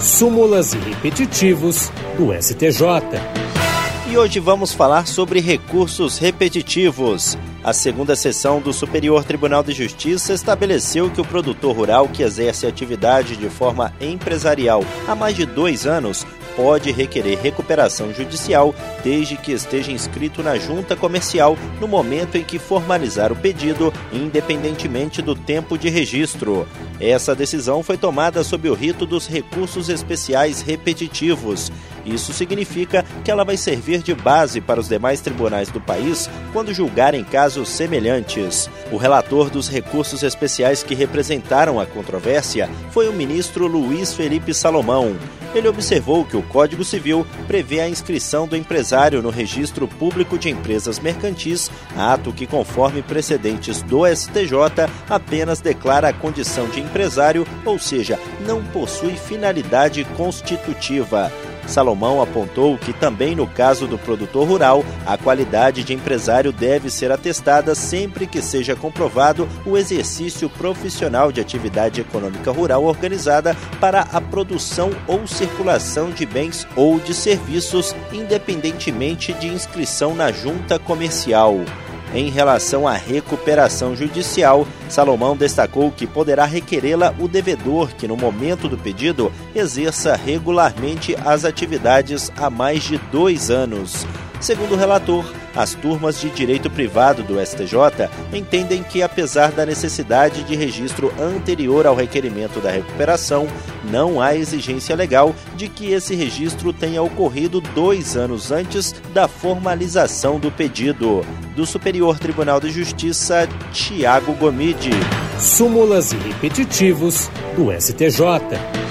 súmulas e repetitivos do STJ. E hoje vamos falar sobre recursos repetitivos. A segunda sessão do Superior Tribunal de Justiça estabeleceu que o produtor rural que exerce atividade de forma empresarial há mais de dois anos pode requerer recuperação judicial desde que esteja inscrito na junta comercial no momento em que formalizar o pedido, independentemente do tempo de registro. Essa decisão foi tomada sob o rito dos recursos especiais repetitivos. Isso significa que ela vai servir de base para os demais tribunais do país quando julgarem casos semelhantes. O relator dos recursos especiais que representaram a controvérsia foi o ministro Luiz Felipe Salomão. Ele observou que o Código Civil prevê a inscrição do empresário no Registro Público de Empresas Mercantis, ato que, conforme precedentes do STJ, apenas declara a condição de empresário, ou seja, não possui finalidade constitutiva. Salomão apontou que também no caso do produtor rural, a qualidade de empresário deve ser atestada sempre que seja comprovado o exercício profissional de atividade econômica rural organizada para a produção ou circulação de bens ou de serviços, independentemente de inscrição na junta comercial. Em relação à recuperação judicial, Salomão destacou que poderá requerê-la o devedor que, no momento do pedido, exerça regularmente as atividades há mais de dois anos. Segundo o relator, as turmas de direito privado do STJ entendem que, apesar da necessidade de registro anterior ao requerimento da recuperação, não há exigência legal de que esse registro tenha ocorrido dois anos antes da formalização do pedido. Do Superior Tribunal de Justiça, Tiago Gomide. Súmulas e repetitivos do STJ.